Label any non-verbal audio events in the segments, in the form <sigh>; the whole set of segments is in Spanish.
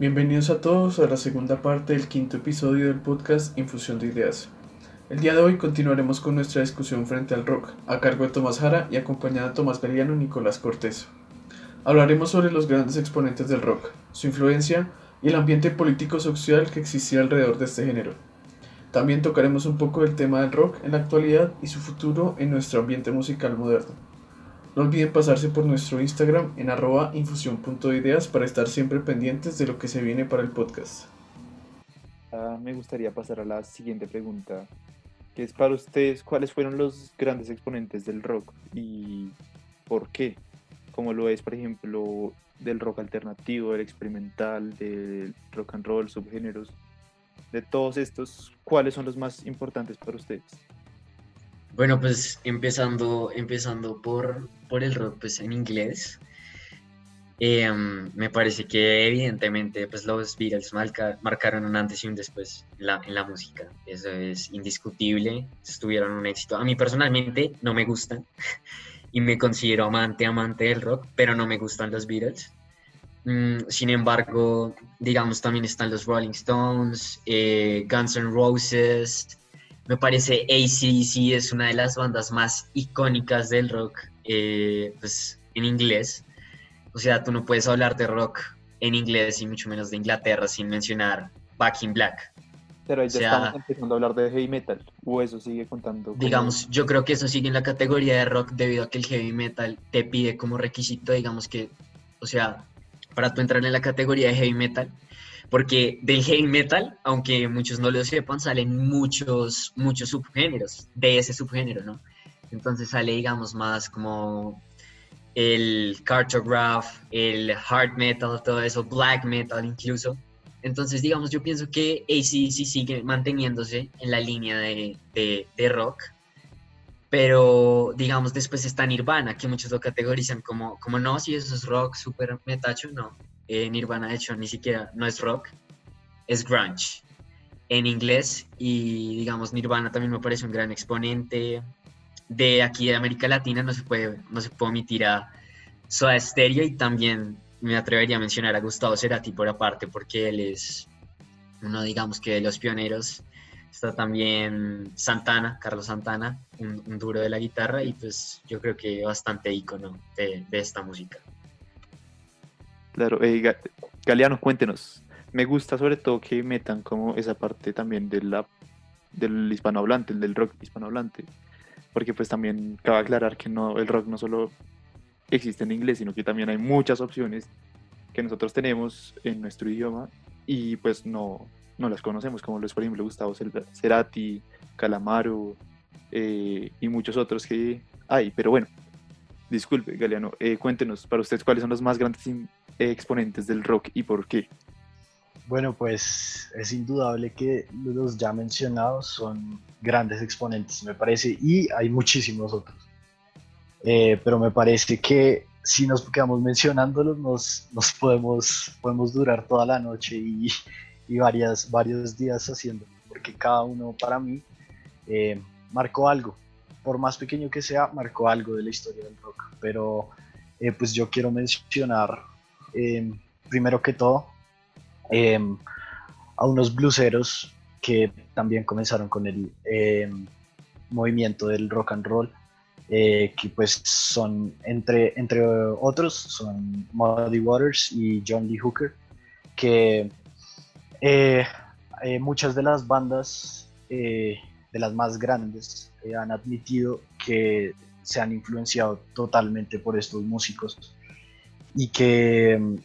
Bienvenidos a todos a la segunda parte del quinto episodio del podcast Infusión de Ideas. El día de hoy continuaremos con nuestra discusión frente al rock, a cargo de Tomás Jara y acompañado de Tomás Galeano y Nicolás Cortés. Hablaremos sobre los grandes exponentes del rock, su influencia y el ambiente político-social que existía alrededor de este género. También tocaremos un poco del tema del rock en la actualidad y su futuro en nuestro ambiente musical moderno. No olviden pasarse por nuestro Instagram en arroba infusión.ideas para estar siempre pendientes de lo que se viene para el podcast. Ah, me gustaría pasar a la siguiente pregunta, que es para ustedes, ¿cuáles fueron los grandes exponentes del rock y por qué? Como lo es, por ejemplo, del rock alternativo, del experimental, del rock and roll, subgéneros. De todos estos, ¿cuáles son los más importantes para ustedes? Bueno, pues empezando, empezando por, por el rock pues, en inglés, em, me parece que evidentemente pues, los Beatles marcaron un antes y un después en la, en la música. Eso es indiscutible, estuvieron un éxito. A mí personalmente no me gustan <laughs> y me considero amante, amante del rock, pero no me gustan los Beatles. Mm, sin embargo, digamos, también están los Rolling Stones, eh, Guns N' Roses, me parece ACDC es una de las bandas más icónicas del rock eh, pues, en inglés. O sea, tú no puedes hablar de rock en inglés y mucho menos de Inglaterra sin mencionar Back in Black. Pero ya estamos empezando a hablar de heavy metal, o eso sigue contando. Digamos, yo creo que eso sigue en la categoría de rock debido a que el heavy metal te pide como requisito, digamos que, o sea, para tú entrar en la categoría de heavy metal, porque del heavy metal, aunque muchos no lo sepan, salen muchos, muchos subgéneros de ese subgénero, ¿no? Entonces sale, digamos, más como el cartograph, el hard metal, todo eso, black metal incluso. Entonces, digamos, yo pienso que ACDC sigue manteniéndose en la línea de, de, rock, pero, digamos, después está Nirvana, que muchos lo categorizan como, como no, si eso es rock, super metacho, no. Eh, Nirvana, de hecho, ni siquiera no es rock, es grunge en inglés. Y digamos, Nirvana también me parece un gran exponente. De aquí de América Latina no se puede, no se puede omitir a Soda Stereo y también me atrevería a mencionar a Gustavo Cerati por aparte, porque él es uno, digamos que de los pioneros. Está también Santana, Carlos Santana, un, duro de la guitarra y pues yo creo que bastante ícono de esta música. Claro, eh, Galeano, cuéntenos. Me gusta sobre todo que metan como esa parte también de la, del hispanohablante, del rock hispanohablante, porque pues también cabe aclarar que no, el rock no solo existe en inglés, sino que también hay muchas opciones que nosotros tenemos en nuestro idioma y pues no, no las conocemos, como los por ejemplo Gustavo Cerati, Calamaro eh, y muchos otros que hay, pero bueno, disculpe Galeano, eh, cuéntenos para ustedes cuáles son los más grandes exponentes del rock y por qué? Bueno, pues es indudable que los ya mencionados son grandes exponentes, me parece, y hay muchísimos otros. Eh, pero me parece que si nos quedamos mencionándolos, nos, nos podemos, podemos durar toda la noche y, y varias, varios días haciéndolo, porque cada uno para mí eh, marcó algo, por más pequeño que sea, marcó algo de la historia del rock. Pero eh, pues yo quiero mencionar primero que todo, a unos bluseros que también comenzaron con el em, movimiento del rock and roll, eh, que pues son, entre, entre otros, son Muddy Waters y John Lee Hooker, que eh, eh, muchas de las bandas, de las más grandes, han admitido que se han influenciado totalmente por estos músicos y que,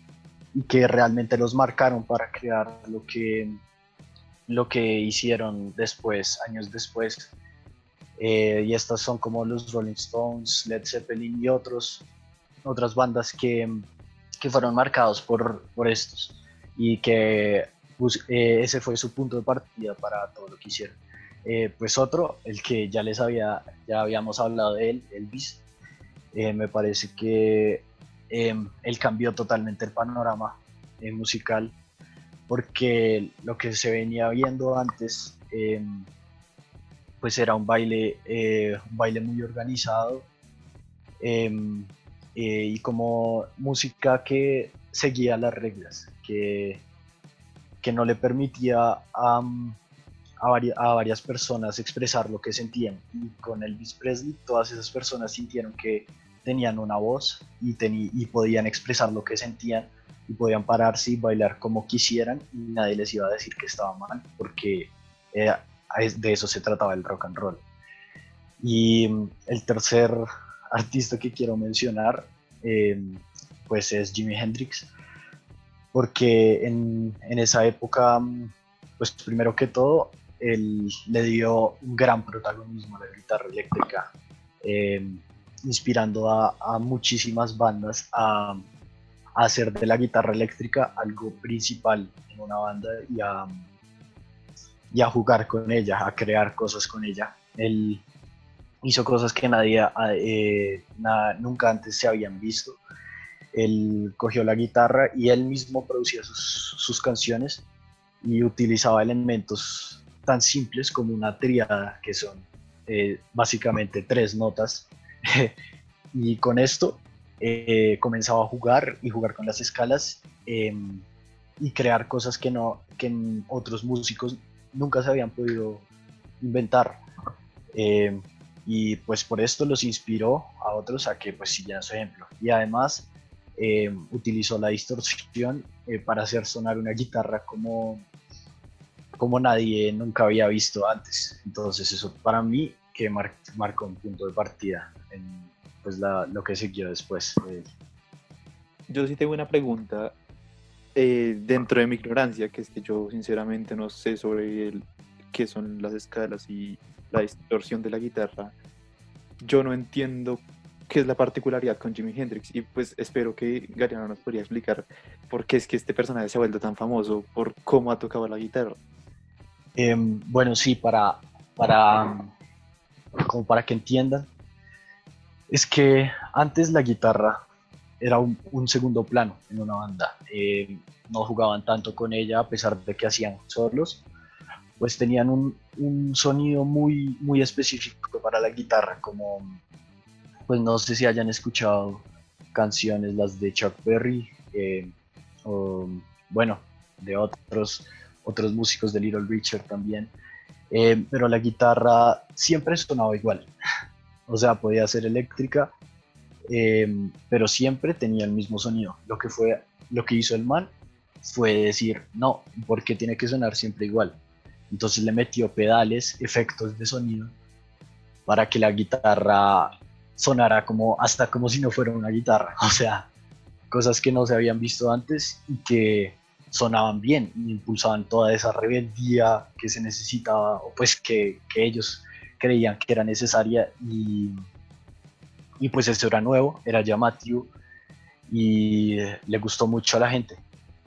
que realmente los marcaron para crear lo que, lo que hicieron después, años después. Eh, y estas son como los Rolling Stones, Led Zeppelin y otros, otras bandas que, que fueron marcados por, por estos y que pues, eh, ese fue su punto de partida para todo lo que hicieron. Eh, pues otro, el que ya les había, ya habíamos hablado de él, Elvis, me parece que Em, él cambió totalmente el panorama eh, musical porque lo que se venía viendo antes em, pues era un baile, eh, un baile muy organizado em, eh, y como música que seguía las reglas, que, que no le permitía a, a, varias personas expresar lo que sentían. Y con Elvis Presley todas esas personas sintieron que tenían una voz y, y podían expresar lo que sentían y podían pararse y bailar como quisieran y nadie les iba a decir que estaba mal porque eh, de eso se trataba el rock and roll. Y mm, el tercer artista que quiero mencionar em, pues es Jimi Hendrix porque en, en, esa época mm, pues primero que todo él le dio un gran protagonismo a la guitarra eléctrica em, inspirando a, muchísimas bandas a hacer de la guitarra eléctrica algo principal en una banda y a, jugar con ella, a crear cosas con ella. Él hizo cosas que nadie, eh, nunca antes se habían visto. Él cogió la guitarra y él mismo producía sus, sus canciones y utilizaba elementos tan simples como una triada, que son eh, básicamente tres notas. <laughs> y con esto eh, comenzaba a jugar y jugar con las escalas em, y crear cosas que, no, que otros músicos nunca se habían podido inventar. Em, y pues por esto los inspiró a otros a que pues siguieran su ejemplo. Y además em, utilizó la distorsión eh, para hacer sonar una guitarra como, como nadie nunca había visto antes. Entonces eso para mí que marcó un punto de partida en, pues lo que siguió después. Yo sí tengo una pregunta eh, dentro de mi ignorancia, que es que yo sinceramente no sé sobre el, qué son las escalas y la distorsión de la guitarra. Yo no entiendo qué es la particularidad con Jimi Hendrix y pues espero que Gariano nos podría explicar por qué es que este personaje se ha vuelto tan famoso, por cómo ha tocado la guitarra. Em, bueno, sí, para, para, como para que entiendan, es que antes la guitarra era un, segundo plano en una banda. Eh, no jugaban tanto con ella a pesar de que hacían solos. Pues tenían un, sonido muy, muy específico para la guitarra, como, pues no sé si hayan escuchado canciones, las de Chuck Berry, eh, o bueno, de otros, otros músicos de Little Richard también. Eh, pero la guitarra siempre sonaba igual. <laughs> O sea, podía ser eléctrica, em, pero siempre tenía el mismo sonido. Lo que, fue, lo que hizo el man fue decir, no, porque tiene que sonar siempre igual. Entonces le metió pedales, efectos de sonido, para que la guitarra sonara como hasta como si no fuera una guitarra. <laughs> O sea, cosas que no se habían visto antes y que sonaban bien impulsaban toda esa rebeldía que se necesitaba, o pues que, que ellos creían que era necesaria y, y pues eso era nuevo, era llamativo y le gustó mucho a la gente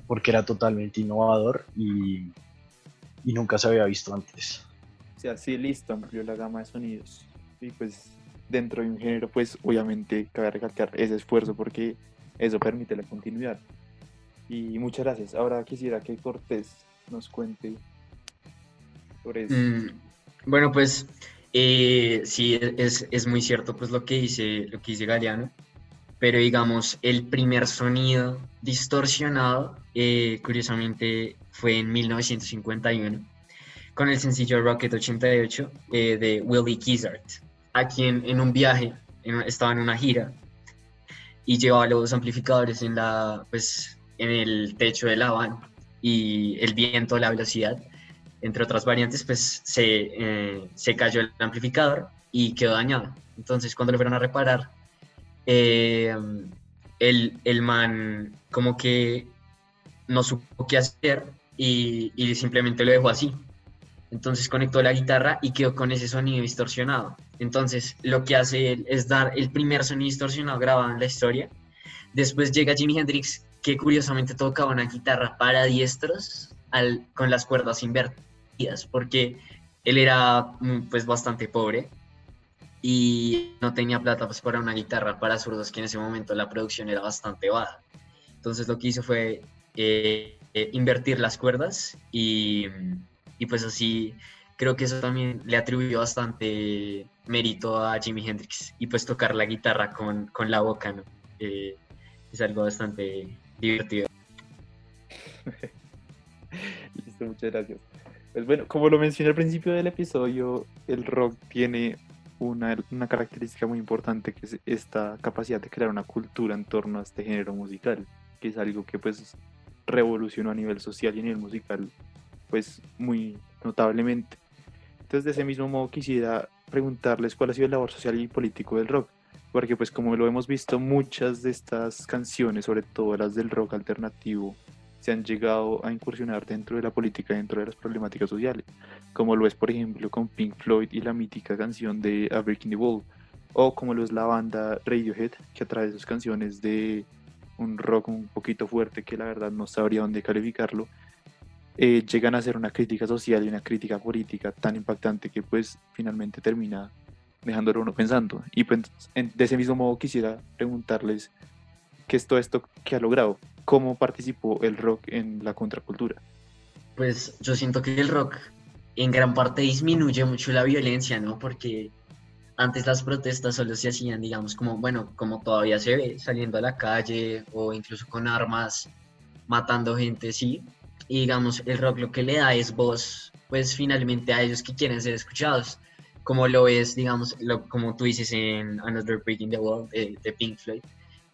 porque era totalmente innovador y, y nunca se había visto antes. Sí, listo, amplió la gama de sonidos. Y pues dentro de un género, pues obviamente cabe recalcar ese esfuerzo porque eso permite la continuidad. Y muchas gracias. Ahora quisiera que Cortés nos cuente sobre eso. Mm, bueno, pues eh, sí, es, es, muy cierto pues lo que dice, lo que dice Galeano, pero digamos, el primer sonido distorsionado, eh, curiosamente, fue en 1951, con el sencillo Rocket 88 eh, de Willie Kizart, a quien en un viaje, estaba en una gira, y llevaba los amplificadores en, la, pues, en el techo de la van, y el viento, la velocidad, entre otras variantes, pues se, eh, se cayó el amplificador y quedó dañado. Entonces, cuando le fueron a reparar, eh, el, el, man como que no supo qué hacer y, y, simplemente lo dejó así. Entonces conectó la guitarra y quedó con ese sonido distorsionado. Entonces lo que hace él es dar el primer sonido distorsionado grabado en la historia. Después llega Jimi Hendrix, que curiosamente tocaba una guitarra para diestros al, con las cuerdas invertidas porque él era pues bastante pobre y no tenía plata pues para una guitarra para zurdos que en ese momento la producción era bastante baja. Entonces lo que hizo fue eh, eh, invertir las cuerdas y, y, pues así creo que eso también le atribuyó bastante mérito a Jimi Hendrix y pues tocar la guitarra con, con la boca, ¿no? Eh, es algo bastante divertido. <laughs> Listo, muchas gracias. Pues bueno, como lo mencioné al principio del episodio, el rock tiene una, una, característica muy importante que es esta capacidad de crear una cultura en torno a este género musical, que es algo que pues revolucionó a nivel social y a nivel musical pues muy notablemente. Entonces de ese mismo modo quisiera preguntarles cuál ha sido el labor social y político del rock, porque pues como lo hemos visto muchas de estas canciones, sobre todo las del rock alternativo, se han llegado a incursionar dentro de la política, dentro de las problemáticas sociales, como lo es por ejemplo con Pink Floyd y la mítica canción de A Breaking the Wall, o como lo es la banda Radiohead, que a través de sus canciones de un rock un poquito fuerte, que la verdad no sabría dónde calificarlo, eh, llegan a hacer una crítica social y una crítica política tan impactante que pues finalmente termina dejándolo uno pensando. Y pues de ese mismo modo quisiera preguntarles qué es todo esto que ha logrado, cómo participó el rock en la contracultura. Pues yo siento que el rock en gran parte disminuye mucho la violencia, ¿no? Porque antes las protestas solo se hacían, digamos, como, bueno, como todavía se ve, saliendo a la calle o incluso con armas, matando gente, sí. Y digamos, el rock lo que le da es voz, pues finalmente a ellos que quieren ser escuchados, como lo es, digamos, lo, como tú dices en Another Breaking the Wall de Pink Floyd.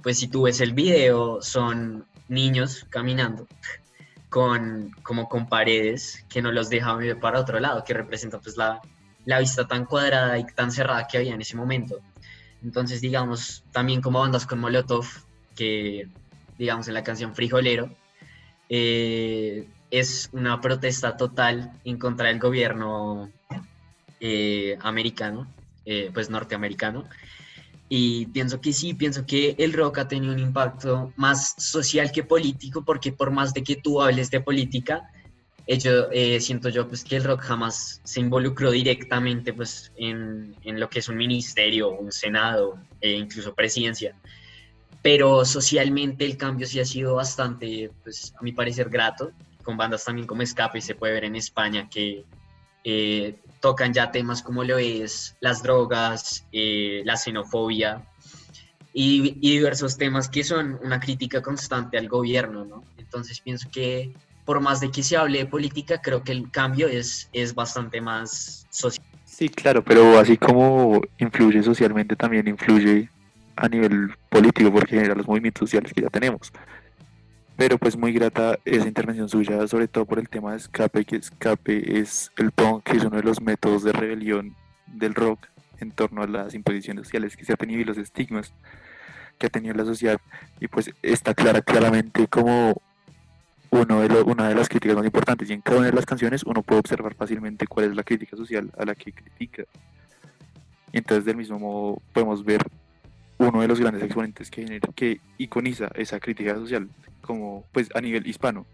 Pues si tú ves el video, son niños caminando con, como con paredes que no los dejaban ver para otro lado, que representa pues la, la vista tan cuadrada y tan cerrada que había en ese momento. Entonces, digamos, también como bandas con Molotov, que digamos en la canción Frijolero, eh, es una protesta total en contra del gobierno eh, americano, eh, pues norteamericano, y pienso que sí, pienso que el rock ha tenido un impacto más social que político, porque por más de que tú hables de política, yo, eh, siento yo pues, que el rock jamás se involucró directamente pues, en, en lo que es un ministerio, un senado, e incluso presidencia. Pero socialmente el cambio sí ha sido bastante, pues, a mi parecer, grato, con bandas también como Escape, se puede ver en España que eh, tocan ya temas como lo es las drogas, eh, la xenofobia y, diversos temas que son una crítica constante al gobierno, ¿no? Entonces pienso que por más de que se hable de política, creo que el cambio es, es bastante más social. Sí, claro, pero así como influye socialmente, también influye a nivel político, porque genera los movimientos sociales que ya tenemos pero pues muy grata esa intervención suya, sobre todo por el tema de escape, que escape es el punk, que es uno de los métodos de rebelión del rock en torno a las imposiciones sociales que se ha tenido y los estigmas que ha tenido la sociedad, y pues está clara claramente como uno de una de las críticas más importantes, y en cada una de las canciones uno puede observar fácilmente cuál es la crítica social a la que critica. Entonces del mismo modo podemos ver uno de los grandes exponentes que, que iconiza esa crítica social, como pues a nivel hispano,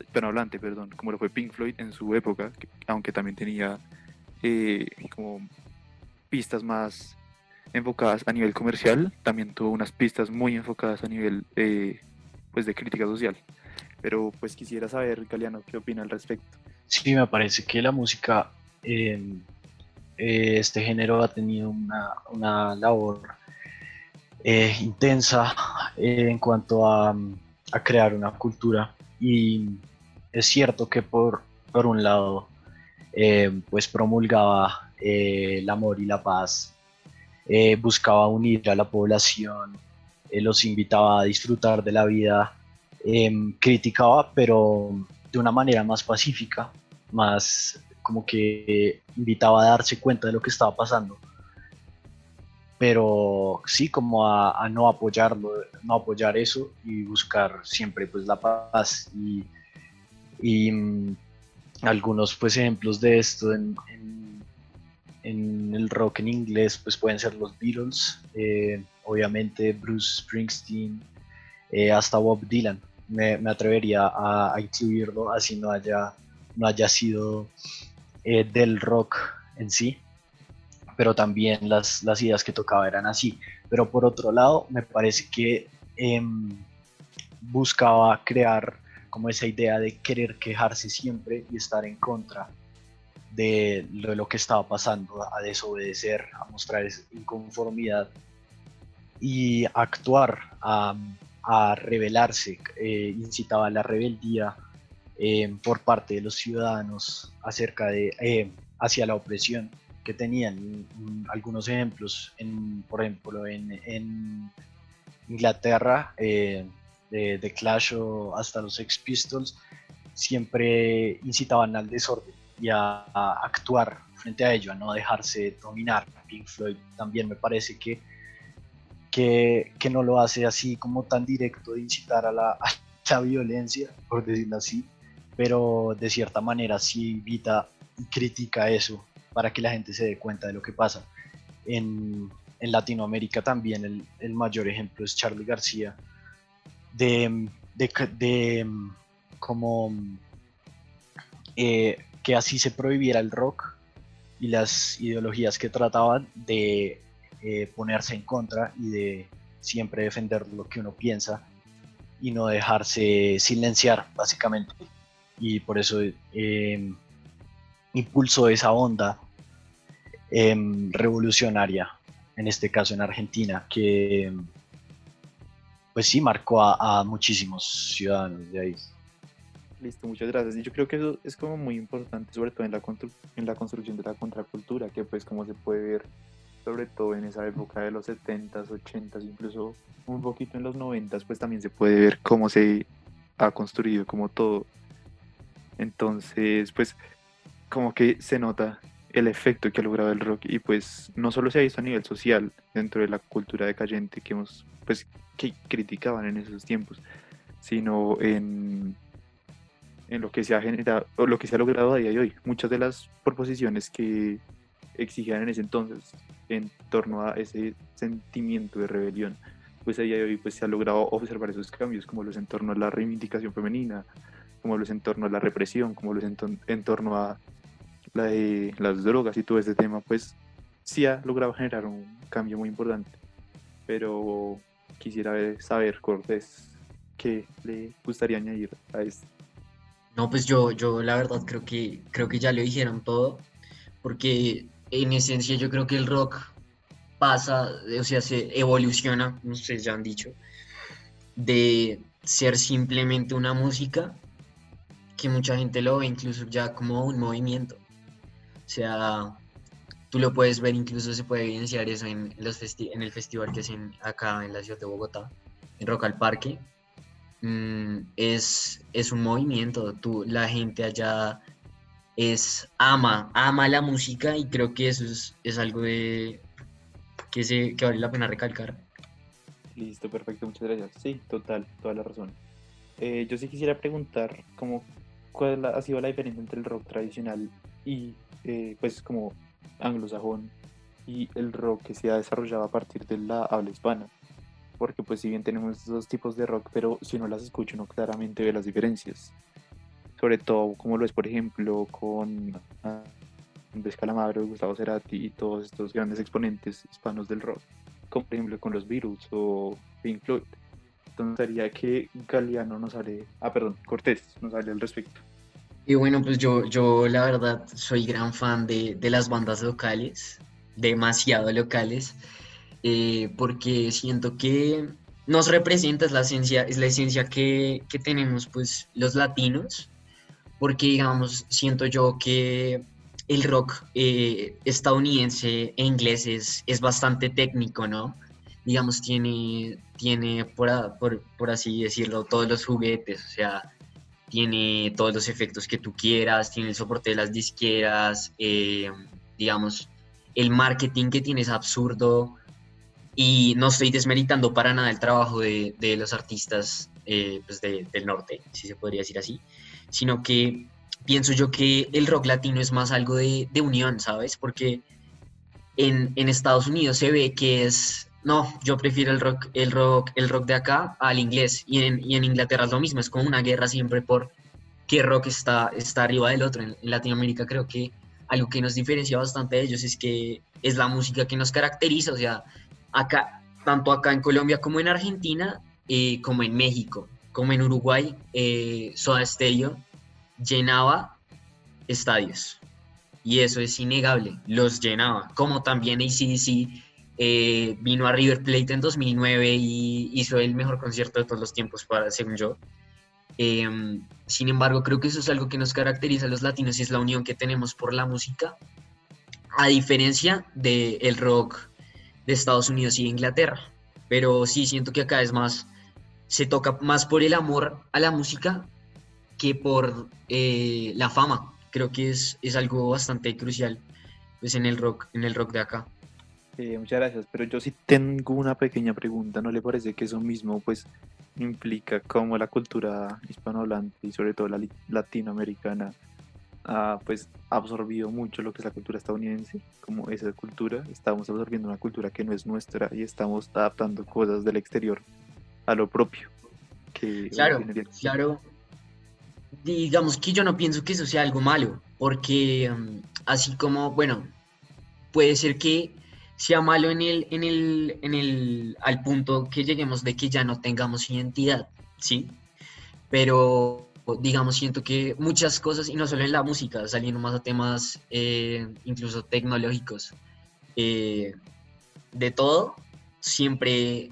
hispanohablante, perdón, como lo fue Pink Floyd en su época, aunque también tenía eh, como pistas más enfocadas a nivel comercial, también tuvo unas pistas muy enfocadas a nivel eh, pues de crítica social. Pero pues quisiera saber, Galeano, qué opina al respecto. Sí, me parece que la música, eh, este género ha tenido una, una labor intensa en cuanto a a crear una cultura. Y es cierto que por, por un lado, eh, pues promulgaba eh, el amor y la paz, eh, buscaba unir a la población, los invitaba a disfrutar de la vida, criticaba, pero de una manera más pacífica, más como que invitaba a darse cuenta de lo que estaba pasando pero sí como a, no apoyarlo, no apoyar eso y buscar siempre pues la paz y, y mm, algunos pues ejemplos de esto en, en, el rock en inglés pues pueden ser los Beatles, eh, obviamente Bruce Springsteen, eh, hasta Bob Dylan, me, me atrevería a, incluirlo así no haya, no haya sido eh, del rock en sí pero también las, las ideas que tocaba eran así. Pero por otro lado, me parece que em, buscaba crear como esa idea de querer quejarse siempre y estar en contra de lo, que estaba pasando, a desobedecer, a mostrar esa inconformidad y actuar, a, a rebelarse, eh, incitaba a la rebeldía eh, por parte de los ciudadanos acerca de, eh, hacia la opresión que tenían. Algunos ejemplos, en, por ejemplo, en, Inglaterra, eh, de, de, Clash o hasta los Sex Pistols, siempre incitaban al desorden y a, actuar frente a ello, a no dejarse dominar. Pink Floyd también me parece que, que, que no lo hace así como tan directo de incitar a la, a la violencia, por decirlo así, pero de cierta manera sí invita y critica eso para que la gente se dé cuenta de lo que pasa. En, Latinoamérica también el, el, mayor ejemplo es Charlie García, de, de, de como eh, que así se prohibiera el rock y las ideologías que trataban de eh, ponerse en contra y de siempre defender lo que uno piensa y no dejarse silenciar, básicamente y por eso eh, impulsó esa onda em, revolucionaria, en este caso en Argentina, que pues sí marcó a, muchísimos ciudadanos de ahí. Listo, muchas gracias. Y yo creo que eso es como muy importante, sobre todo en la, en la construcción de la contracultura, que pues como se puede ver, sobre todo en esa época de los 70s, 80s, incluso un poquito en los 90s, pues también se puede ver cómo se ha construido como todo entonces, pues como que se nota el efecto que ha logrado el rock y pues no solo se ha visto a nivel social dentro de la cultura decayente que hemos pues que criticaban en esos tiempos sino en, en lo que se ha generado o lo que se ha logrado a día de hoy. Muchas de las proposiciones que exigían en ese entonces en torno a ese sentimiento de rebelión pues a día de hoy pues se ha logrado observar esos cambios como los en torno a la reivindicación femenina como los en torno a la represión, como los en, en torno a la de las drogas y todo este tema, pues sí ha logrado generar un cambio muy importante. Pero quisiera saber, Cortés, ¿qué le gustaría añadir a esto? No, pues yo, yo la verdad creo que, creo que ya lo dijeron todo, porque en esencia yo creo que el rock pasa, o sea, se evoluciona, como ustedes ya han dicho, de ser simplemente una música que mucha gente lo ve incluso ya como un movimiento. O sea, tú lo puedes ver, incluso se puede evidenciar eso en, los en el festival que hacen acá en la ciudad de Bogotá, en Rock al Parque. Mm, es, es un movimiento, tú, la gente allá es ama, ama la música y creo que eso es, algo de, que, se, que vale la pena recalcar. Listo, perfecto, muchas gracias. Sí, total, toda la razón. Eh, yo sí quisiera preguntar, como cuál ha sido la diferencia entre el rock tradicional y eh, pues como anglosajón y el rock que se ha desarrollado a partir de la habla hispana. Porque pues si bien tenemos dos tipos de rock, pero si uno las escucha uno claramente ve las diferencias. Sobre todo como lo es por ejemplo con Andrés Calamaro, Gustavo Cerati y todos estos grandes exponentes hispanos del rock. Como por ejemplo con los Beatles o Pink Floyd entonces sería que Galeano nos hable, ah, perdón, Cortés nos hable al respecto. Y bueno, pues yo, yo la verdad soy gran fan de, de las bandas locales, demasiado locales, eh, porque siento que nos representa, es la esencia, es la esencia que, que tenemos pues los latinos, porque digamos, siento yo que el rock eh, estadounidense e inglés es, es bastante técnico, ¿no? digamos, tiene, tiene por, por, así decirlo, todos los juguetes, o sea, tiene todos los efectos que tú quieras, tiene el soporte de las disqueras, eh, digamos, el marketing que tiene es absurdo y no estoy desmeritando para nada el trabajo de, de los artistas eh, pues del norte, si se podría decir así, sino que pienso yo que el rock latino es más algo de, de unión, ¿sabes? Porque en, en Estados Unidos se ve que es no, yo prefiero el rock, el rock, el rock de acá al inglés. Y en, y en Inglaterra es lo mismo, es como una guerra siempre por qué rock está, está arriba del otro. En, Latinoamérica creo que algo que nos diferencia bastante de ellos es que es la música que nos caracteriza. O sea, acá, tanto acá en Colombia como en Argentina, eh, como en México, como en Uruguay, eh, Soda Stereo llenaba estadios. Y eso es innegable, los llenaba. Como también ACDC eh, vino a River Plate en 2009 y hizo el mejor concierto de todos los tiempos, para, según yo. Em, sin embargo, creo que eso es algo que nos caracteriza a los latinos es la unión que tenemos por la música, a diferencia del rock de Estados Unidos y Inglaterra. Pero sí, siento que acá es más, se toca más por el amor a la música que por eh, la fama. Creo que es, es algo bastante crucial pues, en, el rock, en el rock de acá. Eh, muchas gracias, pero yo sí tengo una pequeña pregunta. ¿No le parece que eso mismo pues implica cómo la cultura hispanohablante y sobre todo la latinoamericana ha pues absorbido mucho lo que es la cultura estadounidense? Como esa cultura, estamos absorbiendo una cultura que no es nuestra y estamos adaptando cosas del exterior a lo propio. Que claro, claro. Digamos que yo no pienso que eso sea algo malo, porque mm, así como, bueno, puede ser que sea malo en el, en el, en el, al punto que lleguemos de que ya no tengamos identidad, ¿sí? Pero, digamos, siento que muchas cosas, y no solo en la música, saliendo más a temas eh, incluso tecnológicos, eh, de todo, siempre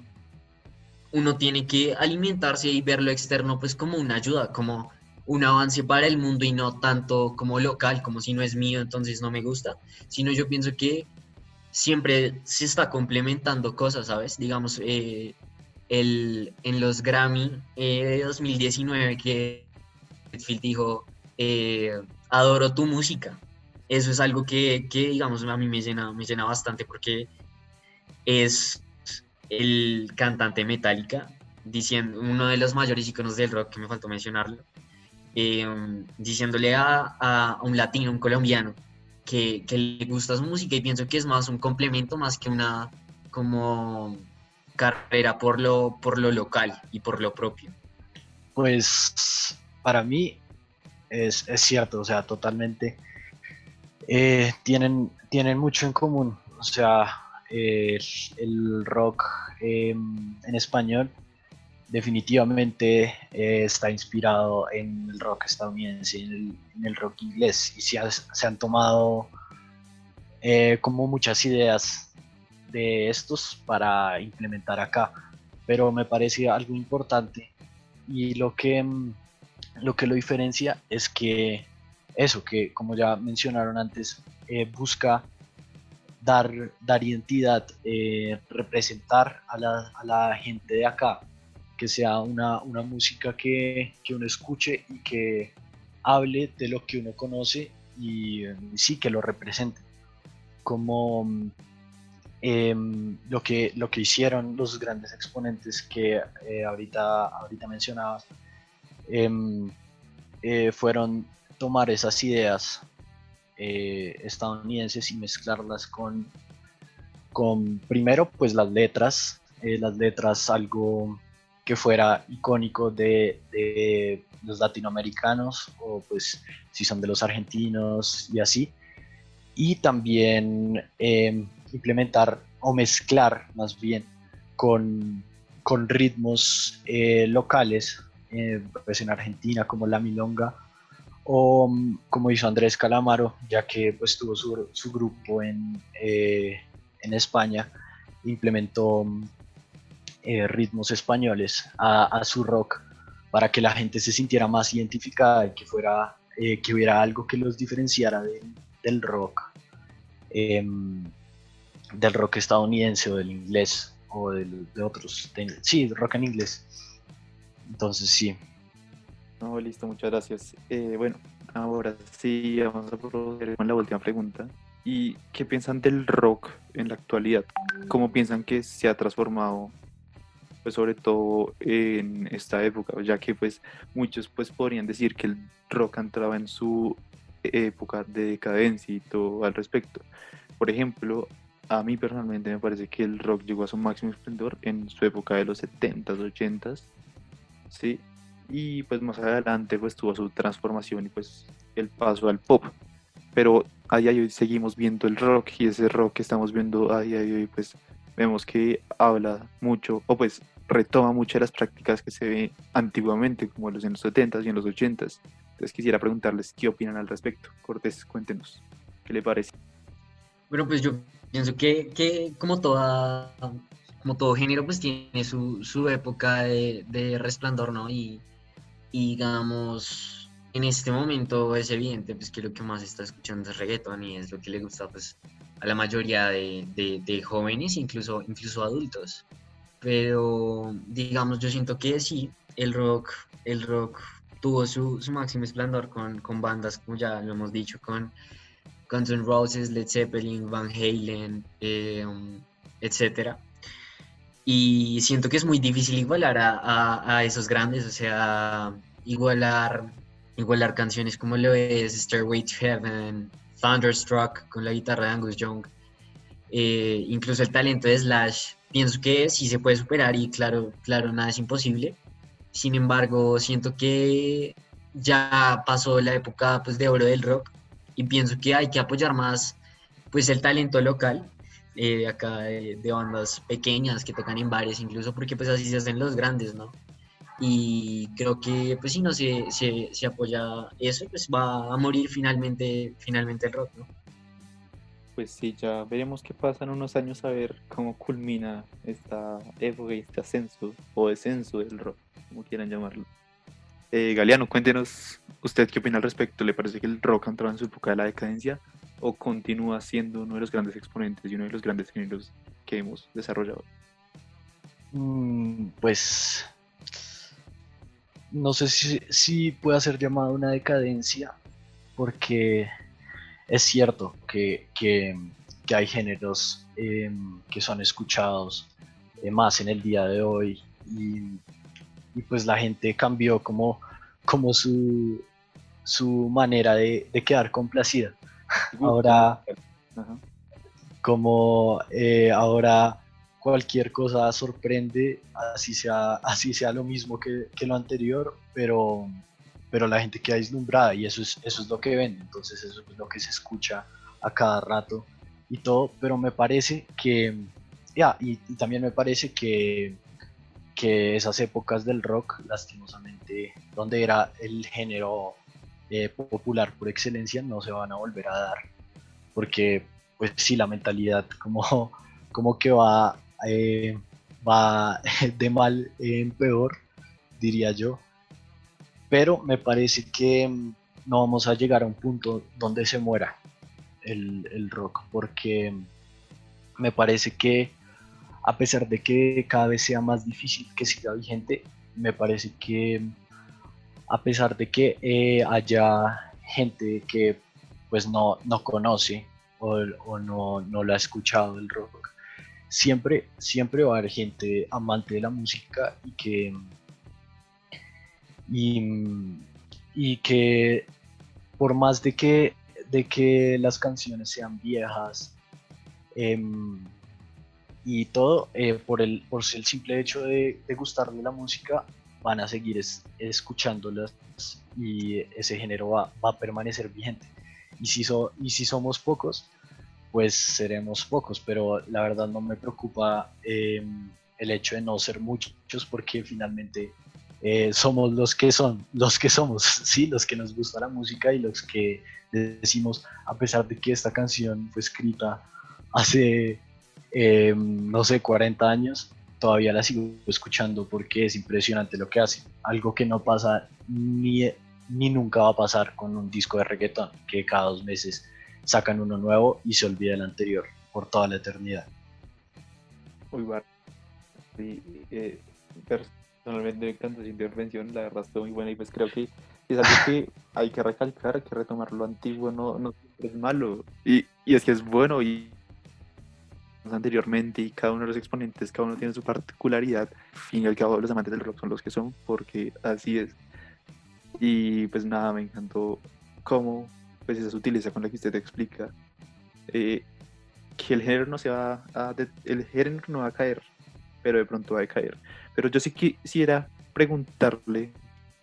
uno tiene que alimentarse y ver lo externo pues como una ayuda, como un avance para el mundo y no tanto como local, como si no es mío, entonces no me gusta, sino yo pienso que siempre se está complementando cosas, ¿sabes? Digamos, eh, el, en los Grammy eh, de 2019 que Redfield dijo, eh, adoro tu música. Eso es algo que, que, digamos, a mí me llena, me llena bastante porque es el cantante Metallica, diciendo, uno de los mayores iconos del rock, que me faltó mencionarlo, diciéndole a, a, un latino, un colombiano, que, le gusta su música y pienso que es más un complemento más que una como carrera por lo, por lo local y por lo propio. Pues para mí es, cierto, o sea, totalmente. Eh, tienen, tienen mucho en común, o sea, el rock em, en español definitivamente eh, está inspirado en el rock estadounidense, en el, rock inglés, y se, han tomado eh, como muchas ideas de estos para implementar acá, pero me parece algo importante y lo que, lo que lo diferencia es que eso, que como ya mencionaron antes, eh, busca dar, dar identidad, representar a la gente de acá, que sea una, música que, uno escuche y que hable de lo que uno conoce y, sí, que lo represente. Como em, lo, que, lo que hicieron los grandes exponentes que eh, ahorita, ahorita mencionabas, em, eh, fueron tomar esas ideas eh, estadounidenses y mezclarlas con, con primero pues las letras, las letras algo que fuera icónico de, los latinoamericanos o pues si son de los argentinos y así. Y también em, implementar o mezclar más bien con, con ritmos eh, locales, eh, pues en Argentina como la milonga o mm, como hizo Andrés Calamaro, ya que pues tuvo su, su grupo en, eh, en España, implementó mm, eh, ritmos españoles a, su rock para que la gente se sintiera más identificada y que fuera eh, que hubiera algo que los diferenciara del rock em, del rock estadounidense o del inglés o de otros sí rock en inglés. Entonces sí. Listo muchas gracias. Eh, bueno ahora sí vamos a proceder con la última pregunta. ¿Y qué piensan del rock en la actualidad? ¿Cómo piensan que se ha transformado pues sobre todo en esta época, ya que pues muchos pues podrían decir que el rock entraba en su época de decadencia y todo al respecto. Por ejemplo, a mí personalmente me parece que el rock llegó a su máximo esplendor en su época de los 70s, 80s, ¿sí? Y pues más adelante pues tuvo su transformación y pues el paso al pop. Pero a día hoy seguimos viendo el rock y ese rock que estamos viendo a hoy pues vemos que habla mucho, o pues retoma muchas de las prácticas que se ve antiguamente, como los en los 70s y en los 80s. Entonces quisiera preguntarles qué opinan al respecto. Cortés, cuéntenos, ¿qué le parece? Bueno, pues yo pienso que, que como, toda, como todo género, pues tiene su, su época de, de, resplandor, ¿no? Y y digamos, en este momento es evidente pues, que lo que más está escuchando es reggaeton y es lo que le gusta pues, a la mayoría de, de, jóvenes, incluso, incluso adultos. Pero digamos, yo siento que sí, el rock, el rock tuvo su, su máximo esplendor con, con, bandas, como ya lo hemos dicho, con Guns N' Roses, Led Zeppelin, Van Halen, eh, etc. Y siento que es muy difícil igualar a, a, esos grandes, o sea, igualar, igualar canciones como lo es Stairway to Heaven, Thunderstruck con la guitarra de Angus Young, eh, incluso el talento de Slash, pienso que sí se puede superar y claro, claro, nada es imposible. Sin embargo, siento que ya pasó la época pues, de oro del rock y pienso que hay que apoyar más pues el talento local eh, acá de, bandas pequeñas que tocan en bares incluso porque pues así se hacen los grandes, ¿no? Y creo que pues si no se, se, se, apoya eso, pues va a morir finalmente, finalmente el rock, ¿no? Pues sí, ya veremos qué pasa en unos años a ver cómo culmina esta época y este ascenso o descenso del rock, como quieran llamarlo. Eh, Galeano, cuéntenos usted qué opina al respecto. ¿Le parece que el rock ha entrado en su época de la decadencia o continúa siendo uno de los grandes exponentes y uno de los grandes géneros que hemos desarrollado? Mm, pues no sé si, puede ser llamado una decadencia, porque es cierto que, hay géneros em, que son escuchados eh, más en el día de hoy. Y, pues la gente cambió como, como su, su manera de, de quedar complacida. Ahora, como eh, ahora cualquier cosa sorprende, así sea, así sea lo mismo que, lo anterior, pero, pero la gente queda deslumbrada y eso es, eso es lo que ven, entonces eso es lo que se escucha a cada rato y todo, pero me parece que, ya, y, también me parece que, que esas épocas del rock, lastimosamente, donde era el género eh, popular por excelencia no se van a volver a dar. Porque, pues sí, la mentalidad como, <laughs> como que va, eh, va <laughs> de mal en peor, diría yo. Pero me parece que mm, no vamos a llegar a un punto donde se muera el, rock, porque me parece que a pesar de que cada vez sea más difícil que siga vigente, me parece que a pesar de que eh, haya gente que pues no, no conoce o, no, no, ha escuchado el rock, siempre, siempre va a haber gente amante de la música y que, y, que por más de que, de que las canciones sean viejas em, y todo, eh, por, el, por el simple hecho de, de gustarle la música, van a seguir escuchándolas y ese género va, a permanecer vigente. Y si, y si somos pocos, pues seremos pocos, pero la verdad no me preocupa em, el hecho de no ser muchos porque finalmente eh, somos los que son, los que somos, <laughs> sí, los que nos gusta la música y los que decimos, a pesar de que esta canción fue escrita hace, em, no sé, 40 años, todavía la sigo escuchando porque es impresionante lo que hace. Algo que no pasa ni, ni nunca va a pasar con un disco de reggaetón, que cada dos meses sacan uno nuevo y se olvida el anterior por toda la eternidad. Muy bueno. Sí, eh, me encanta su intervención, la verdad está muy buena y pues creo que es algo que <laughs> hay que recalcar, que retomar lo antiguo no, no es malo y, y es que es bueno y anteriormente y cada uno de los exponentes, cada uno tiene su particularidad. Fin y al cabo, los amantes del rock son los que son, porque así es. Y pues nada, me encantó cómo pues esa sutileza con la que usted explica eh, que el género no se va a, el género no va a caer, pero de pronto va a caer. Pero yo sí quisiera preguntarle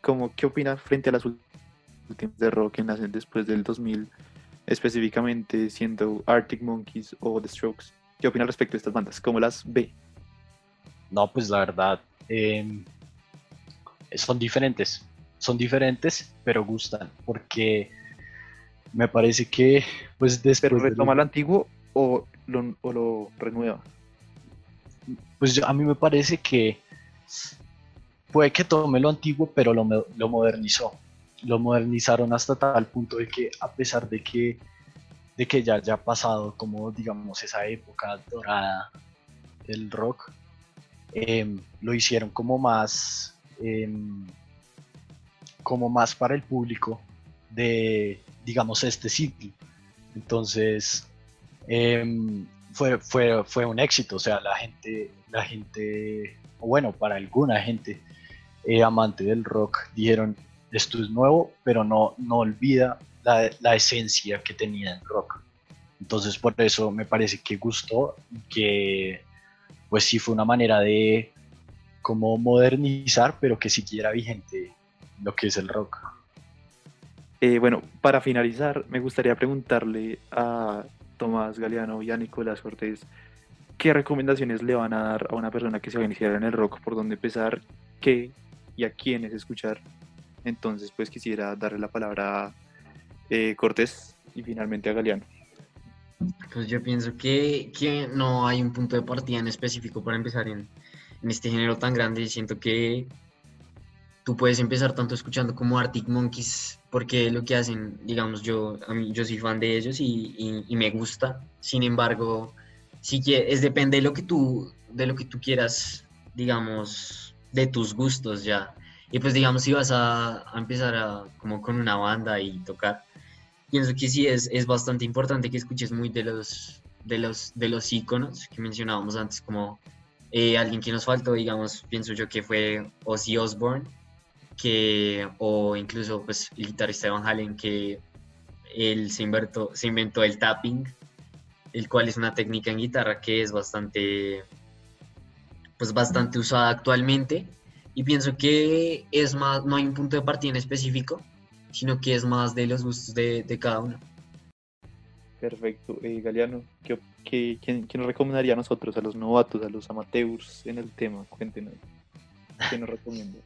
como qué opina frente a las últimas de rock que nacen después del 2000, específicamente siendo Arctic Monkeys o The Strokes ¿Qué opina respecto a estas bandas? ¿Cómo las ve? No, pues la verdad, em, son diferentes. Son diferentes, pero gustan. Porque me parece que, pues después. ¿Pero retoma lo antiguo o lo, o lo renueva? Pues a mí me parece que puede que tome lo antiguo, pero lo, modernizó. Lo modernizaron hasta tal punto de que a pesar de que, de que ya haya pasado como digamos esa época dorada del rock, em, lo hicieron como más, em, como más para el público de, digamos, este sitio. Entonces, em, fue, fue, fue un éxito, o sea, la gente, la gente, bueno, para alguna gente eh, amante del rock, dijeron, esto es nuevo, pero no, no olvida la, la, esencia que tenía el rock. Entonces, por eso me parece que gustó, que pues sí fue una manera de como modernizar, pero que siguiera vigente lo que es el rock. Eh, bueno, para finalizar, me gustaría preguntarle a Tomás Galeano y a Nicolás Cortés qué recomendaciones le van a dar a una persona que se va a iniciar en el rock, por dónde empezar, qué y a quiénes escuchar. Entonces, pues quisiera darle la palabra a eh, Cortés y finalmente a Galeano. Pues yo pienso que, que, no hay un punto de partida en específico para empezar en, en este género tan grande. Siento que tú puedes empezar tanto escuchando como Arctic Monkeys, porque lo que hacen, digamos, yo, a mí, yo soy fan de ellos y, y, me gusta. Sin embargo, sí que es depende de lo que tú, de lo que tú quieras, digamos, de tus gustos ya. Y pues digamos, si vas a, a empezar a, como con una banda y tocar, pienso que sí es, es bastante importante que escuches muy de los, de los, de los íconos que mencionábamos antes, como eh, alguien que nos faltó, digamos, pienso yo que fue Ozzy Osbourne, que, o incluso pues, el guitarrista Van Halen, que él se se inventó el tapping, el cual es una técnica en guitarra que es bastante, pues bastante usada actualmente. Y pienso que es más, no hay un punto de partida en específico, sino que es más de los gustos de, de cada uno. Perfecto. Eh, Galeano, ¿qué, qué, quién, quién, nos recomendaría a nosotros, a los novatos, a los amateurs en el tema? Cuéntenos. ¿Qué nos recomienda?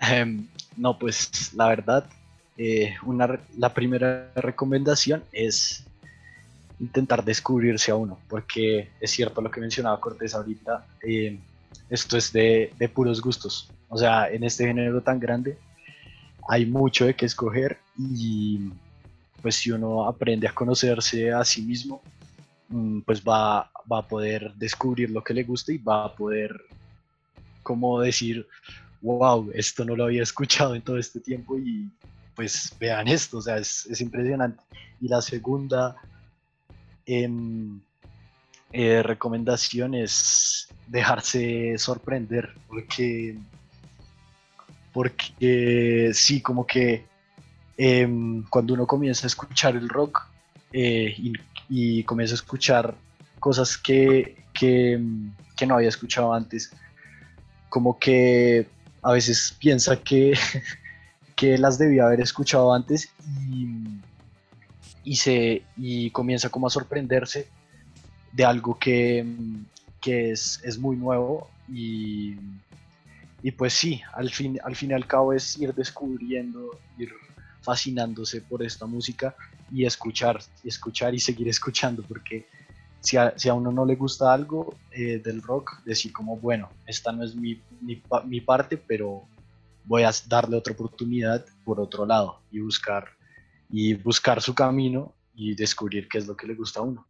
Um, <laughs> no, pues la verdad, eh, una, la primera recomendación es intentar descubrirse a uno, porque es cierto lo que mencionaba Cortés ahorita, eh, esto es de, de, puros gustos, o sea, en este género tan grande hay mucho de qué escoger y pues si uno aprende a conocerse a sí mismo, mm, pues va, va a poder descubrir lo que le gusta y va a poder, como decir, wow, esto no lo había escuchado en todo este tiempo y pues vean esto, o sea, es, es impresionante. Y la segunda eh, eh, recomendación es dejarse sorprender, porque, porque sí, como que eh, cuando uno comienza a escuchar el rock eh, y, comienza a escuchar cosas que, que, que no había escuchado antes, como que a veces piensa que, <laughs> que las debía haber escuchado antes y, y, se, y comienza como a sorprenderse de algo que, que es, es, muy nuevo y, y, pues sí, al fin, al fin y al cabo es ir descubriendo, ir fascinándose por esta música y escuchar, escuchar y seguir escuchando porque si a, si a, uno no le gusta algo eh, del rock, decir como, bueno, esta no es mi, mi, mi, parte, pero voy a darle otra oportunidad por otro lado y buscar, y buscar su camino y descubrir qué es lo que le gusta a uno.